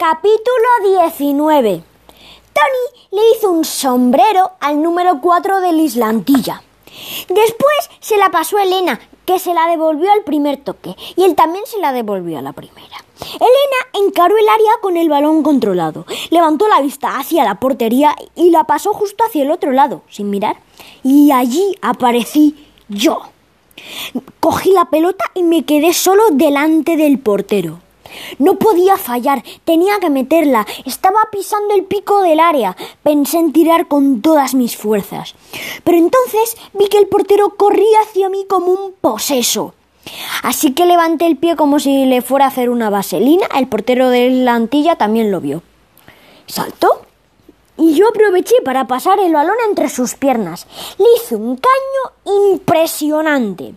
Capítulo 19 Tony le hizo un sombrero al número 4 del Islantilla. Después se la pasó a Elena, que se la devolvió al primer toque, y él también se la devolvió a la primera. Elena encaró el área con el balón controlado, levantó la vista hacia la portería y la pasó justo hacia el otro lado, sin mirar. Y allí aparecí yo. Cogí la pelota y me quedé solo delante del portero. No podía fallar, tenía que meterla. Estaba pisando el pico del área. Pensé en tirar con todas mis fuerzas. Pero entonces vi que el portero corría hacia mí como un poseso. Así que levanté el pie como si le fuera a hacer una vaselina. El portero de la antilla también lo vio. Saltó y yo aproveché para pasar el balón entre sus piernas. Le hice un caño impresionante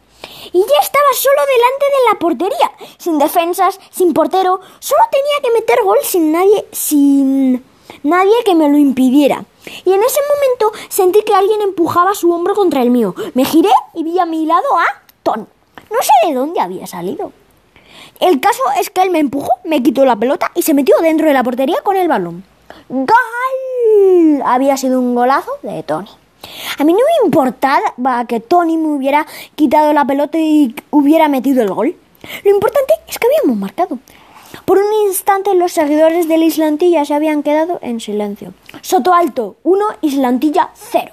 y ya estaba solo delante de la portería, sin defensas, sin portero, solo tenía que meter gol sin nadie, sin nadie que me lo impidiera. Y en ese momento sentí que alguien empujaba su hombro contra el mío. Me giré y vi a mi lado a Ton. No sé de dónde había salido. El caso es que él me empujó, me quitó la pelota y se metió dentro de la portería con el balón. ¡Gol! Había sido un golazo de Tony. A mí no me importaba que Tony me hubiera quitado la pelota y hubiera metido el gol. Lo importante es que habíamos marcado. Por un instante los seguidores del Islantilla se habían quedado en silencio. Soto Alto 1, Islantilla 0.